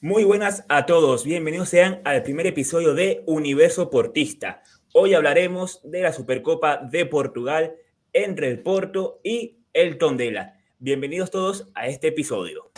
Muy buenas a todos, bienvenidos sean al primer episodio de Universo Portista. Hoy hablaremos de la Supercopa de Portugal entre el Porto y el Tondela. Bienvenidos todos a este episodio.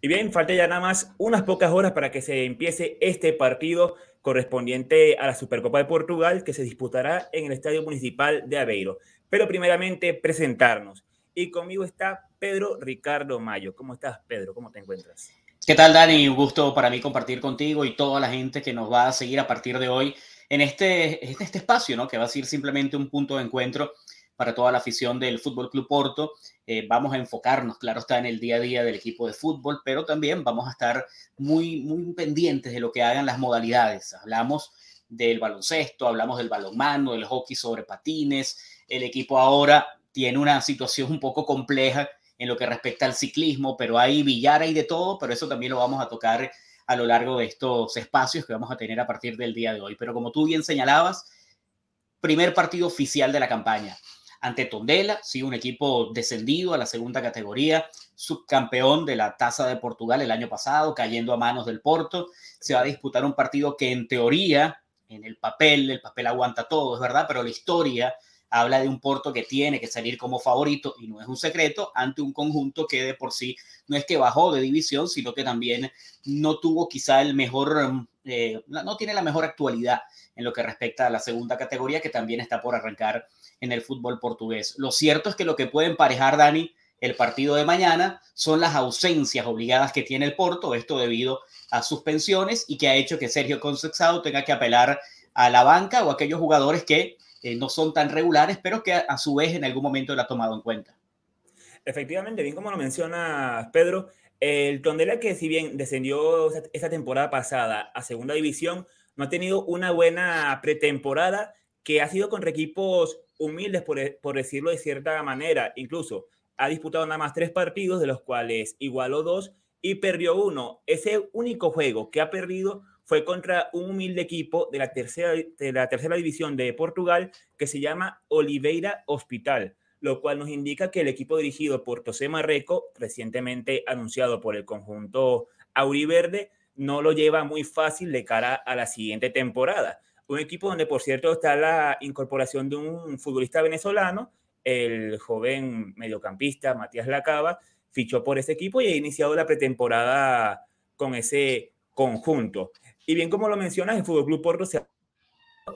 Y bien, falta ya nada más unas pocas horas para que se empiece este partido correspondiente a la Supercopa de Portugal que se disputará en el Estadio Municipal de Aveiro. Pero primeramente presentarnos. Y conmigo está Pedro Ricardo Mayo. ¿Cómo estás, Pedro? ¿Cómo te encuentras? ¿Qué tal, Dani? Un gusto para mí compartir contigo y toda la gente que nos va a seguir a partir de hoy en este, este espacio, ¿no? Que va a ser simplemente un punto de encuentro para toda la afición del Fútbol Club Porto. Eh, vamos a enfocarnos, claro está, en el día a día del equipo de fútbol, pero también vamos a estar muy, muy pendientes de lo que hagan las modalidades. Hablamos del baloncesto, hablamos del balonmano, del hockey sobre patines. El equipo ahora tiene una situación un poco compleja en lo que respecta al ciclismo, pero hay billar, hay de todo, pero eso también lo vamos a tocar a lo largo de estos espacios que vamos a tener a partir del día de hoy. Pero como tú bien señalabas, primer partido oficial de la campaña ante Tondela, sí, un equipo descendido a la segunda categoría, subcampeón de la Taza de Portugal el año pasado, cayendo a manos del Porto. Se va a disputar un partido que en teoría, en el papel, el papel aguanta todo, es verdad, pero la historia habla de un Porto que tiene que salir como favorito, y no es un secreto, ante un conjunto que de por sí no es que bajó de división, sino que también no tuvo quizá el mejor, eh, no tiene la mejor actualidad en lo que respecta a la segunda categoría, que también está por arrancar en el fútbol portugués. Lo cierto es que lo que puede emparejar, Dani, el partido de mañana son las ausencias obligadas que tiene el Porto, esto debido a suspensiones y que ha hecho que Sergio Consexado tenga que apelar a la banca o a aquellos jugadores que eh, no son tan regulares, pero que a, su vez en algún momento lo ha tomado en cuenta. Efectivamente, bien como lo menciona Pedro, el Tondela que si bien descendió esta temporada pasada a segunda división, no ha tenido una buena pretemporada que ha sido contra equipos humildes, por, e, por, decirlo de cierta manera. Incluso ha disputado nada más tres partidos, de los cuales igualó dos y perdió uno. Ese único juego que ha perdido fue contra un humilde equipo de la tercera, de la tercera división de Portugal que se llama Oliveira Hospital, lo cual nos indica que el equipo dirigido por José Marreco, recientemente anunciado por el conjunto Auriverde, no lo lleva muy fácil de cara a la siguiente temporada. Un equipo donde, por cierto, está la incorporación de un futbolista venezolano, el joven mediocampista Matías Lacaba, fichó por ese equipo y ha iniciado la pretemporada con ese conjunto. Y bien como lo mencionas, el Fútbol Club Porto se ha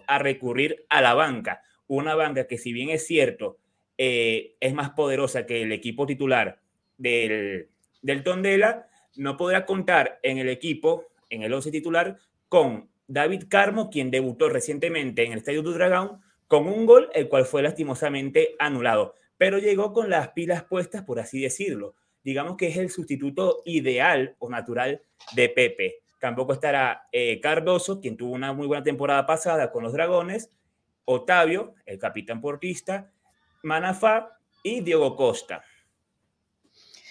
a recurrir a la banca, una banca que si bien es cierto, eh, es más poderosa que el equipo titular del, del Tondela, no podrá contar en el equipo, en el 11 titular, con David Carmo, quien debutó recientemente en el Estadio du Dragón con un gol, el cual fue lastimosamente anulado, pero llegó con las pilas puestas, por así decirlo. Digamos que es el sustituto ideal o natural de Pepe. Tampoco estará eh, Cardoso, quien tuvo una muy buena temporada pasada con los Dragones, Otavio, el capitán portista, Manafá y Diego Costa.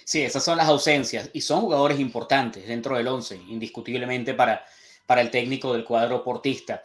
Sí, esas son las ausencias y son jugadores importantes dentro del 11, indiscutiblemente para, para el técnico del cuadro portista.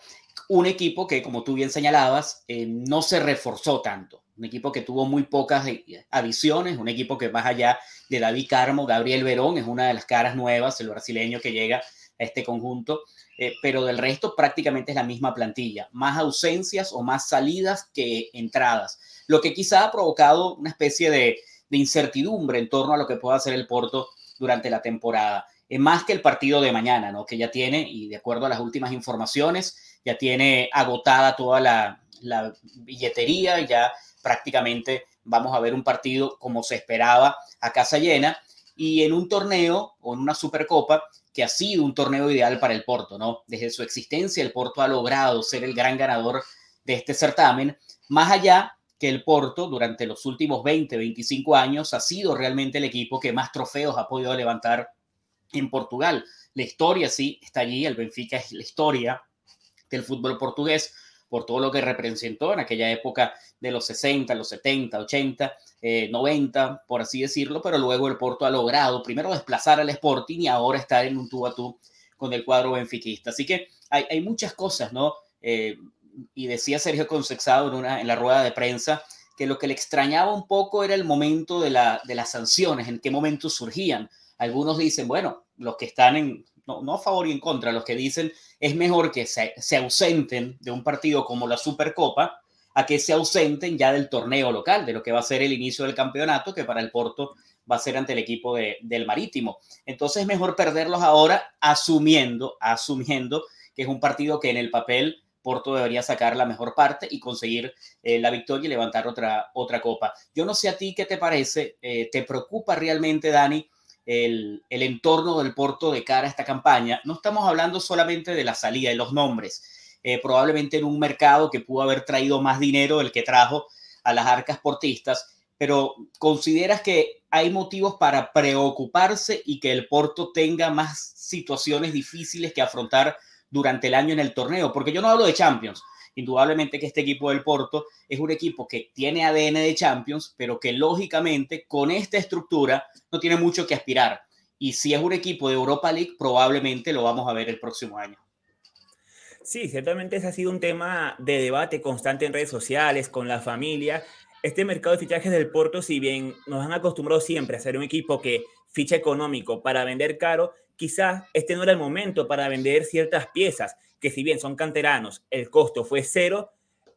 Un equipo que, como tú bien señalabas, eh, no se reforzó tanto. Un equipo que tuvo muy pocas eh, adiciones, un equipo que más allá de David Carmo, Gabriel Verón es una de las caras nuevas, el brasileño que llega a este conjunto, eh, pero del resto prácticamente es la misma plantilla. Más ausencias o más salidas que entradas, lo que quizá ha provocado una especie de, de incertidumbre en torno a lo que pueda hacer el Porto durante la temporada más que el partido de mañana, ¿no? Que ya tiene, y de acuerdo a las últimas informaciones, ya tiene agotada toda la, la billetería, ya prácticamente vamos a ver un partido como se esperaba a casa llena y en un torneo o en una supercopa que ha sido un torneo ideal para el Porto, ¿no? Desde su existencia el Porto ha logrado ser el gran ganador de este certamen, más allá que el Porto durante los últimos 20, 25 años ha sido realmente el equipo que más trofeos ha podido levantar en Portugal. La historia sí está allí, el Benfica es la historia del fútbol portugués por todo lo que representó en aquella época de los 60, los 70, 80, 90, por así decirlo, pero luego el Porto ha logrado primero desplazar al Sporting y ahora estar en un tú a tú con el cuadro benfiquista. Así que hay, muchas cosas, ¿no? Eh, y decía Sergio Consexado en, una, en la rueda de prensa que lo que le extrañaba un poco era el momento de, de las sanciones, en qué momento surgían. Algunos dicen, bueno, los que están en, no, a favor y en contra, los que dicen es mejor que se, se ausenten de un partido como la Supercopa a que se ausenten ya del torneo local, de lo que va a ser el inicio del campeonato, que para el Porto va a ser ante el equipo de, del Marítimo. Entonces es mejor perderlos ahora asumiendo, asumiendo que es un partido que en el papel Porto debería sacar la mejor parte y conseguir eh, la victoria y levantar otra, otra copa. Yo no sé a ti qué te parece, eh, ¿te preocupa realmente, Dani, el, el, entorno del Porto de cara a esta campaña? No estamos hablando solamente de la salida, de los nombres, eh, probablemente en un mercado que pudo haber traído más dinero del que trajo a las arcas portistas, pero ¿consideras que hay motivos para preocuparse y que el Porto tenga más situaciones difíciles que afrontar durante el año en el torneo, porque yo no hablo de Champions. Indudablemente que este equipo del Porto es un equipo que tiene ADN de Champions, pero que lógicamente con esta estructura no tiene mucho que aspirar. Y si es un equipo de Europa League, probablemente lo vamos a ver el próximo año. Sí, ciertamente ese ha sido un tema de debate constante en redes sociales, con la familia. Este mercado de fichajes del Porto, si bien nos han acostumbrado siempre a ser un equipo que ficha económico para vender caro, quizás este no era el momento para vender ciertas piezas, que si bien son canteranos, el costo fue cero,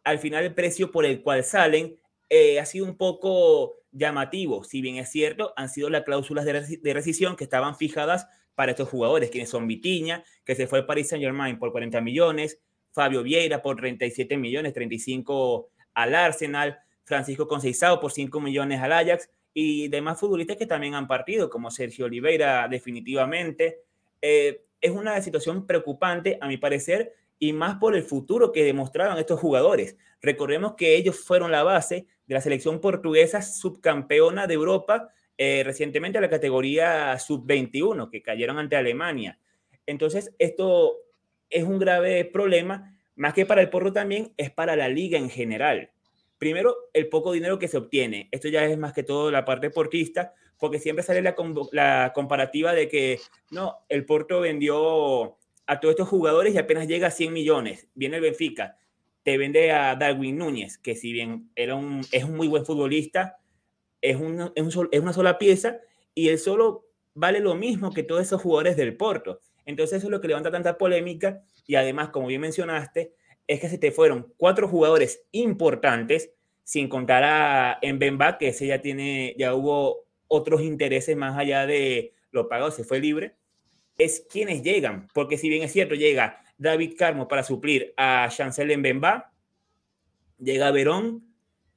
al final el precio por el cual salen eh, ha sido un poco llamativo, si bien es cierto, han sido las cláusulas de, rescisión que estaban fijadas para estos jugadores, quienes son Vitiña, que se fue al Paris Saint Germain por 40 millones, Fabio Vieira por 37 millones, 35 al Arsenal, Francisco Conceizao por 5 millones al Ajax, y demás futbolistas que también han partido, como Sergio Oliveira definitivamente. Eh, es una situación preocupante, a mi parecer, y más por el futuro que demostraban estos jugadores. Recordemos que ellos fueron la base de la selección portuguesa subcampeona de Europa eh, recientemente a la categoría sub-21, que cayeron ante Alemania. Entonces, esto es un grave problema, más que para el Porro también, es para la liga en general. Primero, el poco dinero que se obtiene. Esto ya es más que todo la parte portista, porque siempre sale la, la comparativa de que, no, el Porto vendió a todos estos jugadores y apenas llega a 100 millones. Viene el Benfica, te vende a Darwin Núñez, que si bien era un, es un muy buen futbolista, es, un, es, un, es una sola pieza y él solo vale lo mismo que todos esos jugadores del Porto. Entonces eso es lo que levanta tanta polémica y además, como bien mencionaste, es que se te fueron cuatro jugadores importantes, sin contar a Mbemba, que ese ya tiene, ya hubo otros intereses más allá de lo pagado, se fue libre, es quienes llegan, porque si bien es cierto, llega David Carmo para suplir a Chancel Mbemba, llega Verón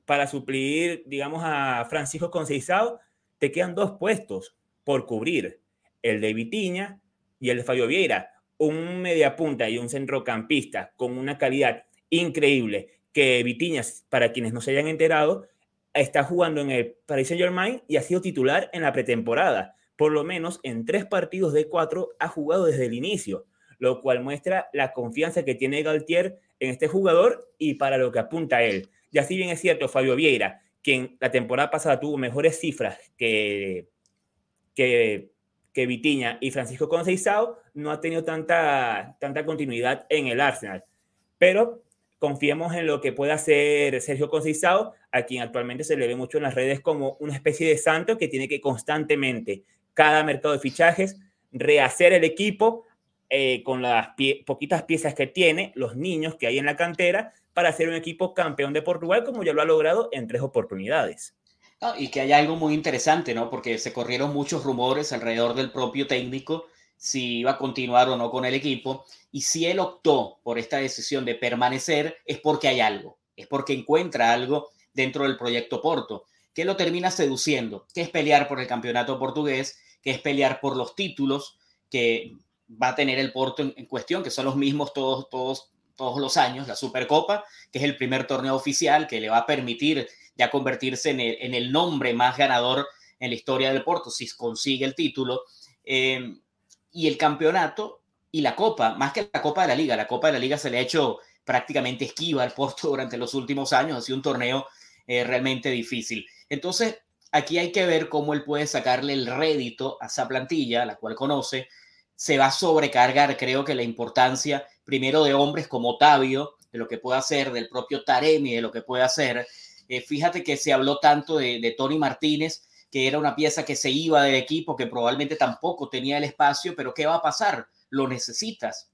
para suplir, digamos, a Francisco Conceizao, te quedan dos puestos por cubrir, el de Vitiña y el de Fabio Vieira. Un mediapunta y un centrocampista con una calidad increíble que Vitiñas, para quienes no se hayan enterado, está jugando en el Paris Saint Germain y ha sido titular en la pretemporada. Por lo menos en tres partidos de cuatro ha jugado desde el inicio, lo cual muestra la confianza que tiene Galtier en este jugador y para lo que apunta él. Y así bien es cierto, Fabio Vieira, quien la temporada pasada tuvo mejores cifras que, que que Vitiña y Francisco Conceizao no ha tenido tanta, tanta continuidad en el Arsenal. Pero confiemos en lo que pueda hacer Sergio Conceizao, a quien actualmente se le ve mucho en las redes como una especie de santo que tiene que constantemente, cada mercado de fichajes, rehacer el equipo eh, con las poquitas piezas que tiene, los niños que hay en la cantera, para hacer un equipo campeón de Portugal, como ya lo ha logrado en tres oportunidades y que hay algo muy interesante, ¿no? Porque se corrieron muchos rumores alrededor del propio técnico si iba a continuar o no con el equipo. Y si él optó por esta decisión de permanecer, es porque hay algo, es porque encuentra algo dentro del proyecto Porto, que lo termina seduciendo, que es pelear por el campeonato portugués, que es pelear por los títulos que va a tener el Porto en, cuestión, que son los mismos todos, todos, todos los años, la Supercopa, que es el primer torneo oficial que le va a permitir ya convertirse en el, nombre más ganador en la historia del Porto, si consigue el título. Eh, y el campeonato y la Copa, más que la Copa de la Liga. La Copa de la Liga se le ha hecho prácticamente esquiva al Porto durante los últimos años, ha sido un torneo eh, realmente difícil. Entonces, aquí hay que ver cómo él puede sacarle el rédito a esa plantilla, la cual conoce. Se va a sobrecargar, creo que la importancia primero de hombres como Otavio, de lo que puede hacer, del propio Taremi, de lo que puede hacer. Eh, fíjate que se habló tanto de, de Tony Martínez, que era una pieza que se iba del equipo, que probablemente tampoco tenía el espacio, pero ¿qué va a pasar? Lo necesitas.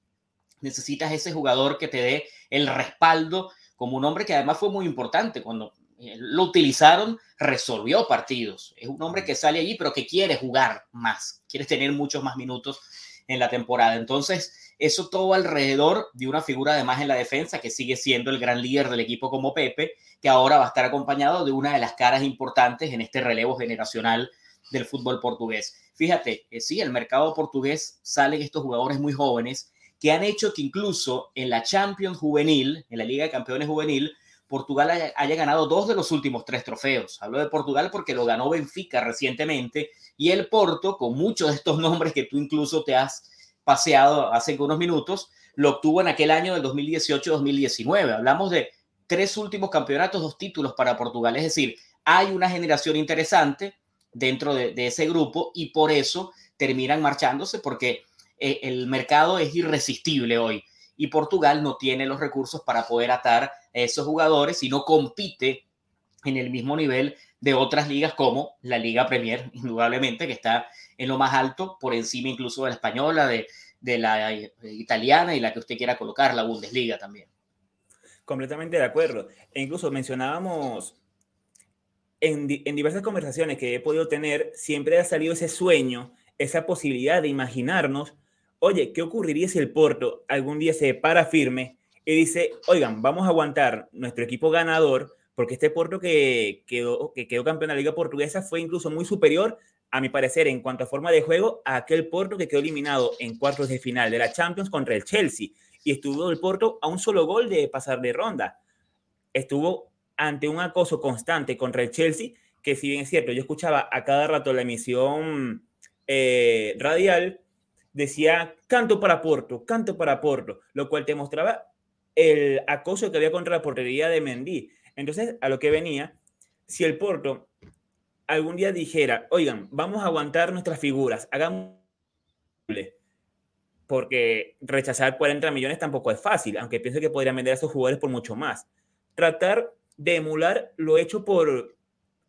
Necesitas ese jugador que te dé el respaldo como un hombre que además fue muy importante cuando eh, lo utilizaron, resolvió partidos. Es un hombre que sale allí, pero que quiere jugar más, quiere tener muchos más minutos en la temporada. Entonces, eso todo alrededor de una figura además en la defensa que sigue siendo el gran líder del equipo como Pepe, que ahora va a estar acompañado de una de las caras importantes en este relevo generacional del fútbol portugués. Fíjate, eh, sí, el mercado portugués salen estos jugadores muy jóvenes que han hecho que incluso en la Champions juvenil, en la Liga de Campeones juvenil, Portugal haya, ganado dos de los últimos tres trofeos. Hablo de Portugal porque lo ganó Benfica recientemente y el Porto, con muchos de estos nombres que tú incluso te has paseado hace unos minutos, lo obtuvo en aquel año del 2018-2019. Hablamos de tres últimos campeonatos, dos títulos para Portugal. Es decir, hay una generación interesante dentro de, de ese grupo y por eso terminan marchándose porque eh, el mercado es irresistible hoy y Portugal no tiene los recursos para poder atar a esos jugadores y no compite en el mismo nivel de otras ligas como la Liga Premier, indudablemente, que está en lo más alto, por encima incluso de la española, de, la eh, italiana y la que usted quiera colocar, la Bundesliga también. Completamente de acuerdo. E incluso mencionábamos en, diversas conversaciones que he podido tener, siempre ha salido ese sueño, esa posibilidad de imaginarnos oye, ¿qué ocurriría si el Porto algún día se para firme y dice, oigan, vamos a aguantar nuestro equipo ganador, porque este Porto que quedó, que quedó campeón de la Liga Portuguesa fue incluso muy superior, a mi parecer, en cuanto a forma de juego, a aquel Porto que quedó eliminado en cuartos de final de la Champions contra el Chelsea. Y estuvo el Porto a un solo gol de pasar de ronda. Estuvo ante un acoso constante contra el Chelsea, que si bien es cierto, yo escuchaba a cada rato la emisión eh, radial, decía canto para Porto, canto para Porto, lo cual te mostraba el acoso que había contra la portería de Mendy. Entonces, a lo que venía, si el Porto algún día dijera, oigan, vamos a aguantar nuestras figuras, hagamos porque rechazar 40 millones tampoco es fácil, aunque pienso que podrían vender a esos jugadores por mucho más. Tratar de emular lo hecho por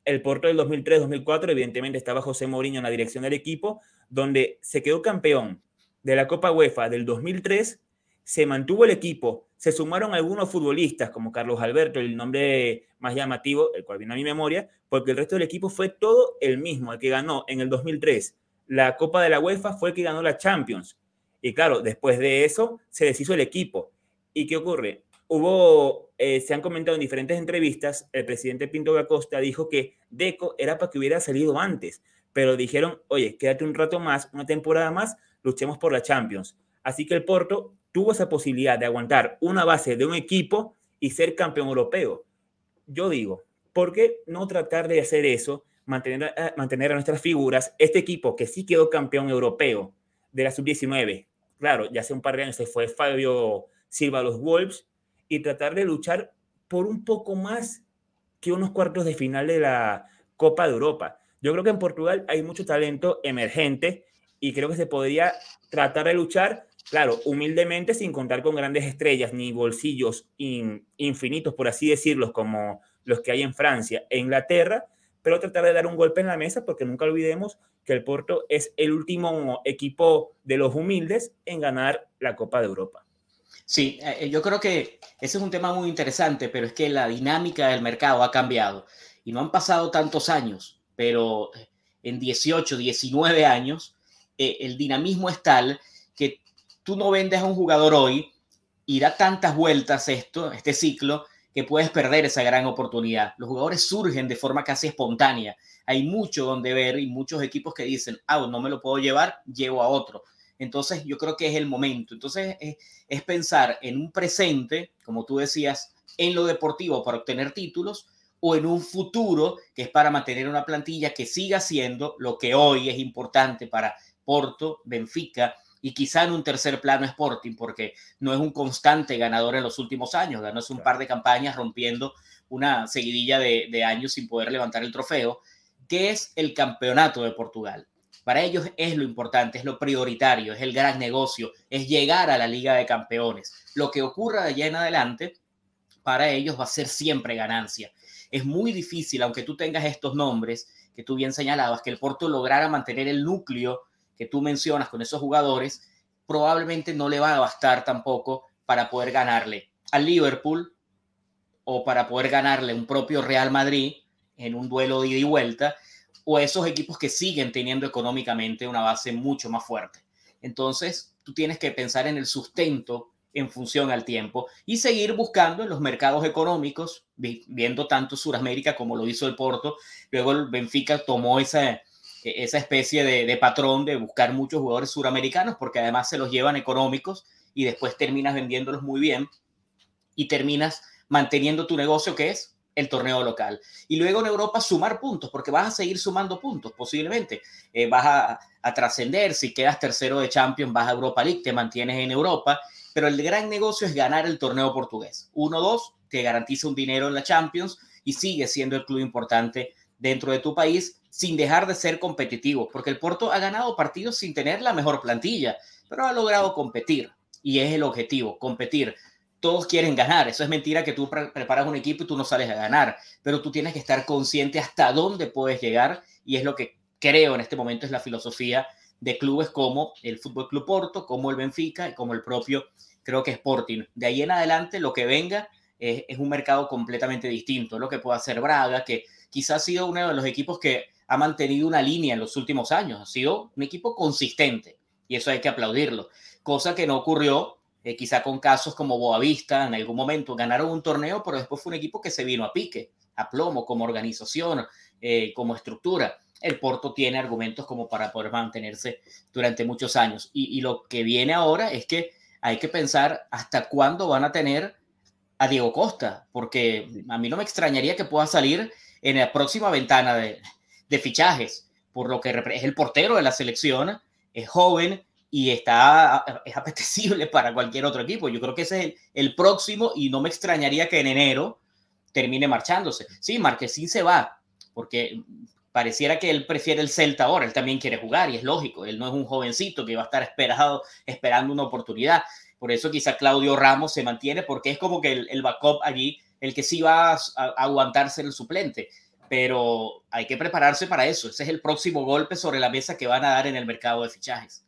el Porto del 2003-2004, evidentemente estaba José Mourinho en la dirección del equipo, donde se quedó campeón de la Copa UEFA del 2003, se mantuvo el equipo, se sumaron algunos futbolistas como Carlos Alberto, el nombre más llamativo, el cual viene a mi memoria, porque el resto del equipo fue todo el mismo, el que ganó en el 2003 la Copa de la UEFA fue el que ganó la Champions. Y claro, después de eso se deshizo el equipo. ¿Y qué ocurre? Hubo, eh, se han comentado en diferentes entrevistas, el presidente Pinto da Costa dijo que Deco era para que hubiera salido antes, pero dijeron, oye, quédate un rato más, una temporada más, luchemos por la Champions. Así que el Porto tuvo esa posibilidad de aguantar una base de un equipo y ser campeón europeo. Yo digo, ¿por qué no tratar de hacer eso, mantener, a, mantener a nuestras figuras, este equipo que sí quedó campeón europeo de la sub-19? Claro, ya hace un par de años se fue Fabio Silva a los Wolves y tratar de luchar por un poco más que unos cuartos de final de la Copa de Europa. Yo creo que en Portugal hay mucho talento emergente y creo que se podría tratar de luchar, claro, humildemente, sin contar con grandes estrellas ni bolsillos infinitos, por así decirlo, como los que hay en Francia e Inglaterra, pero tratar de dar un golpe en la mesa porque nunca olvidemos que el Porto es el último equipo de los humildes en ganar la Copa de Europa. Sí, eh, yo creo que ese es un tema muy interesante, pero es que la dinámica del mercado ha cambiado y no han pasado tantos años pero en 18, 19 años, eh, el dinamismo es tal que tú no vendes a un jugador hoy y da tantas vueltas esto, este ciclo, que puedes perder esa gran oportunidad. Los jugadores surgen de forma casi espontánea. Hay mucho donde ver y muchos equipos que dicen, ah, no me lo puedo llevar, llevo a otro. Entonces yo creo que es el momento. Entonces es, es pensar en un presente, como tú decías, en lo deportivo para obtener títulos, o en un futuro que es para mantener una plantilla que siga siendo lo que hoy es importante para Porto, Benfica y quizá en un tercer plano Sporting, porque no es un constante ganador en los últimos años, ganó un par de campañas rompiendo una seguidilla de, de años sin poder levantar el trofeo, que es el campeonato de Portugal. Para ellos es lo importante, es lo prioritario, es el gran negocio, es llegar a la Liga de Campeones. Lo que ocurra de allá en adelante, para ellos va a ser siempre ganancia. Es muy difícil, aunque tú tengas estos nombres que tú bien señalabas, que el Porto lograra mantener el núcleo que tú mencionas con esos jugadores, probablemente no le va a bastar tampoco para poder ganarle al Liverpool o para poder ganarle un propio Real Madrid en un duelo de ida y vuelta, o esos equipos que siguen teniendo económicamente una base mucho más fuerte. Entonces, tú tienes que pensar en el sustento en función al tiempo y seguir buscando en los mercados económicos, viendo tanto Sudamérica como lo hizo el Porto. Luego el Benfica tomó esa, esa especie de, de patrón de buscar muchos jugadores suramericanos porque además se los llevan económicos y después terminas vendiéndolos muy bien y terminas manteniendo tu negocio que es el torneo local. Y luego en Europa sumar puntos, porque vas a seguir sumando puntos posiblemente. Eh, vas a, a trascender, si quedas tercero de Champions, vas a Europa League, te mantienes en Europa, pero el gran negocio es ganar el torneo portugués. 1-2, te garantiza un dinero en la Champions y sigue siendo el club importante dentro de tu país sin dejar de ser competitivo, porque el Porto ha ganado partidos sin tener la mejor plantilla, pero ha logrado competir y es el objetivo, competir todos quieren ganar. Eso es mentira que tú preparas un equipo y tú no sales a ganar, pero tú tienes que estar consciente hasta dónde puedes llegar y es lo que creo en este momento es la filosofía de clubes como el Fútbol Club Porto, como el Benfica y como el propio, creo que Sporting. De ahí en adelante lo que venga es, un mercado completamente distinto. Lo que puede hacer Braga, que quizás ha sido uno de los equipos que ha mantenido una línea en los últimos años, ha sido un equipo consistente y eso hay que aplaudirlo, cosa que no ocurrió eh, quizá con casos como Boavista en algún momento ganaron un torneo, pero después fue un equipo que se vino a pique, a plomo, como organización, eh, como estructura. El Porto tiene argumentos como para poder mantenerse durante muchos años. Y, lo que viene ahora es que hay que pensar hasta cuándo van a tener a Diego Costa, porque a mí no me extrañaría que pueda salir en la próxima ventana de, de fichajes, por lo que es el portero de la selección, es joven, y está, es apetecible para cualquier otro equipo. Yo creo que ese es el, próximo y no me extrañaría que en enero termine marchándose. Sí, Marquesín se va, porque pareciera que él prefiere el Celta ahora, él también quiere jugar y es lógico, él no es un jovencito que va a estar esperado, esperando una oportunidad. Por eso quizá Claudio Ramos se mantiene, porque es como que el, el backup allí, el que sí va a, a aguantarse el suplente. Pero hay que prepararse para eso. Ese es el próximo golpe sobre la mesa que van a dar en el mercado de fichajes.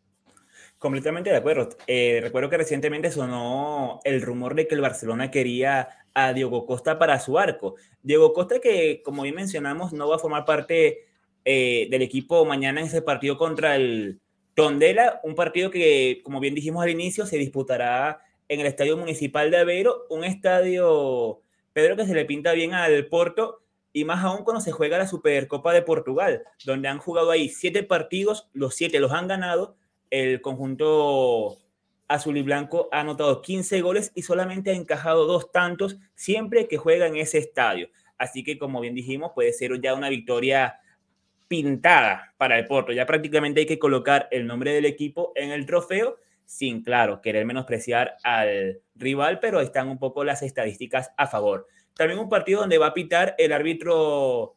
Completamente de acuerdo. Eh, recuerdo que recientemente sonó el rumor de que el Barcelona quería a Diego Costa para su arco. Diego Costa que, como bien mencionamos, no va a formar parte eh, del equipo mañana en ese partido contra el Tondela, un partido que, como bien dijimos al inicio, se disputará en el Estadio Municipal de Aveiro, un estadio, Pedro, que se le pinta bien al Porto, y más aún cuando se juega la Supercopa de Portugal, donde han jugado ahí siete partidos, los siete los han ganado, el conjunto azul y blanco ha anotado 15 goles y solamente ha encajado dos tantos siempre que juega en ese estadio. Así que, como bien dijimos, puede ser ya una victoria pintada para el Porto. Ya prácticamente hay que colocar el nombre del equipo en el trofeo, sin, claro, querer menospreciar al rival, pero están un poco las estadísticas a favor. También un partido donde va a pitar el árbitro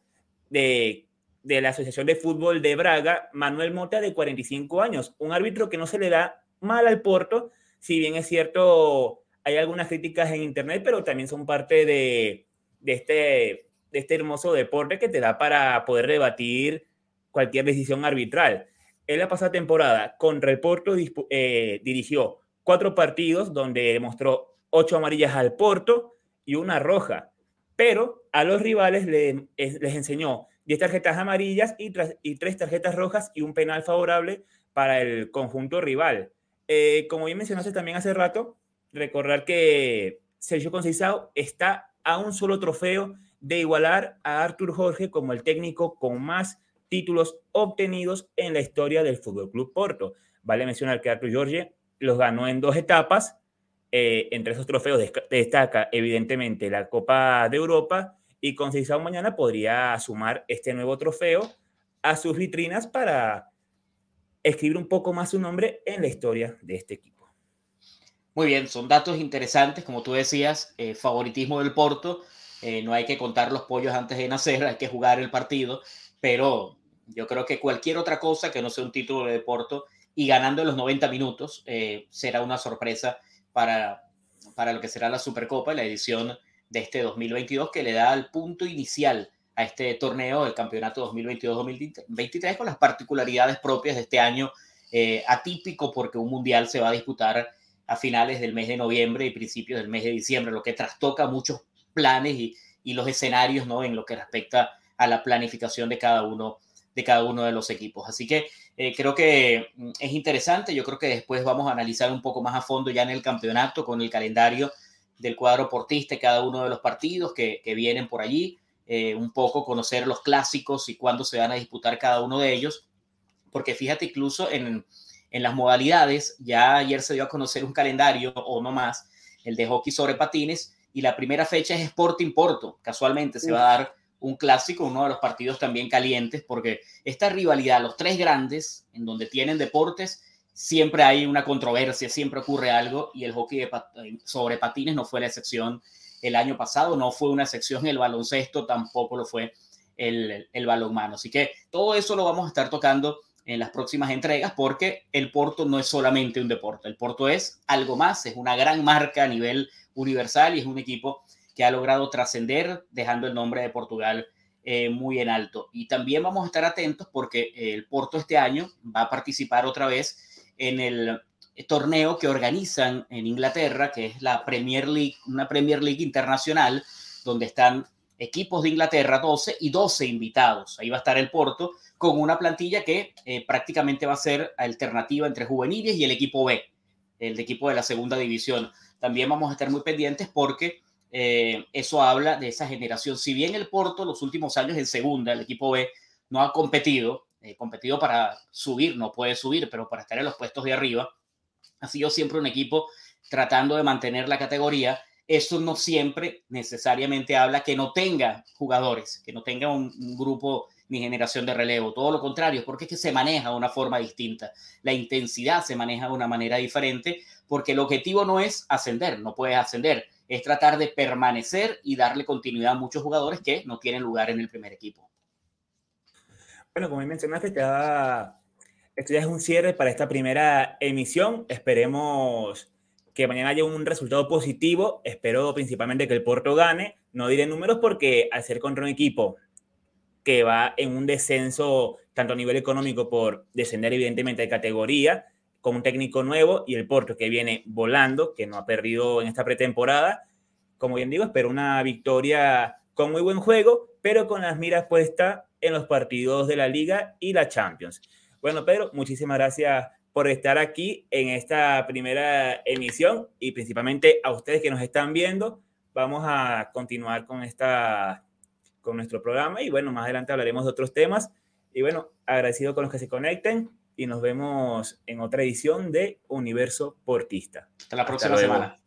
de de la Asociación de Fútbol de Braga, Manuel Mota, de 45 años, un árbitro que no se le da mal al Porto, si bien es cierto, hay algunas críticas en Internet, pero también son parte de, este, de este hermoso deporte que te da para poder debatir cualquier decisión arbitral. En la pasada temporada, contra el Porto, eh, dirigió cuatro partidos donde demostró ocho amarillas al Porto y una roja, pero a los rivales les enseñó 10 tarjetas amarillas y, y 3 tarjetas rojas y un penal favorable para el conjunto rival. Eh, como bien mencionaste también hace rato, recordar que Sergio Conceição está a un solo trofeo de igualar a Artur Jorge como el técnico con más títulos obtenidos en la historia del Fútbol Club Porto. Vale mencionar que Artur Jorge los ganó en dos etapas. Eh, entre esos trofeos destaca evidentemente la Copa de Europa y Conceição mañana podría sumar este nuevo trofeo a sus vitrinas para escribir un poco más su nombre en la historia de este equipo. Muy bien, son datos interesantes, como tú decías, eh, favoritismo del Porto, eh, no hay que contar los pollos antes de nacer, hay que jugar el partido, pero Yo creo que cualquier otra cosa que no sea un título de Porto y ganando los 90 minutos eh, será una sorpresa para, para lo que será la Supercopa, la edición de este 2022 que le da el punto inicial a este torneo del campeonato 2022-2023 con las particularidades propias de este año eh, atípico porque un mundial se va a disputar a finales del mes de noviembre y principios del mes de diciembre, lo que trastoca muchos planes y, y los escenarios ¿no? en lo que respecta a la planificación de cada uno de cada uno de los equipos. Así que eh, creo que mm, es interesante. Yo creo que después vamos a analizar un poco más a fondo ya en el campeonato con el calendario del cuadro portista cada uno de los partidos que, que vienen por allí. Eh, un poco conocer los clásicos y cuándo se van a disputar cada uno de ellos. Porque fíjate, incluso en, en las modalidades, ya ayer se dio a conocer un calendario o no más, el de hockey sobre patines, y la primera fecha es Sporting Porto. Casualmente se va a dar un clásico, uno de los partidos también calientes, porque esta rivalidad, los tres grandes, en donde tienen deportes, siempre hay una controversia, siempre ocurre algo, y el hockey sobre patines no fue la excepción el año pasado, no fue una excepción el baloncesto, tampoco lo fue el, el balonmano. Así que todo eso lo vamos a estar tocando en las próximas entregas porque el Porto no es solamente un deporte, el Porto es algo más, es una gran marca a nivel universal y es un equipo que ha logrado trascender dejando el nombre de Portugal eh, muy en alto. Y también vamos a estar atentos porque el Porto este año va a participar otra vez en el torneo que organizan en Inglaterra, que es la Premier League, una Premier League internacional, donde están equipos de Inglaterra 12 y 12 invitados. Ahí va a estar el Porto con una plantilla que eh, prácticamente va a ser alternativa entre juveniles y el equipo B, el equipo de la segunda división. También vamos a estar muy pendientes porque eh, eso habla de esa generación. Si bien el Porto los últimos años en segunda, el equipo B, no ha competido, eh, competido para subir, no puede subir, pero para estar en los puestos de arriba, ha sido siempre un equipo tratando de mantener la categoría. Eso no siempre necesariamente habla que no tenga jugadores, que no tenga un, grupo ni generación de relevo, todo lo contrario, porque es que se maneja de una forma distinta, la intensidad se maneja de una manera diferente, porque el objetivo no es ascender, no puedes ascender, es tratar de permanecer y darle continuidad a muchos jugadores que no tienen lugar en el primer equipo. Bueno, como mencionaste, ya, esto ya es un cierre para esta primera emisión. Esperemos que mañana haya un resultado positivo. Espero principalmente que el Porto gane. No diré números porque al ser contra un equipo que va en un descenso tanto a nivel económico por descender evidentemente de categoría, con un técnico nuevo y el Porto que viene volando, que no ha perdido en esta pretemporada. Como bien digo, espero una victoria con muy buen juego, pero con las miras puestas en los partidos de la Liga y la Champions. Bueno, Pedro, muchísimas gracias por estar aquí en esta primera emisión y principalmente a ustedes que nos están viendo. Vamos a continuar con esta con nuestro programa y bueno, más adelante hablaremos de otros temas. Y bueno, agradecido con los que se conecten y nos vemos en otra edición de Universo Portista. Hasta la próxima semana.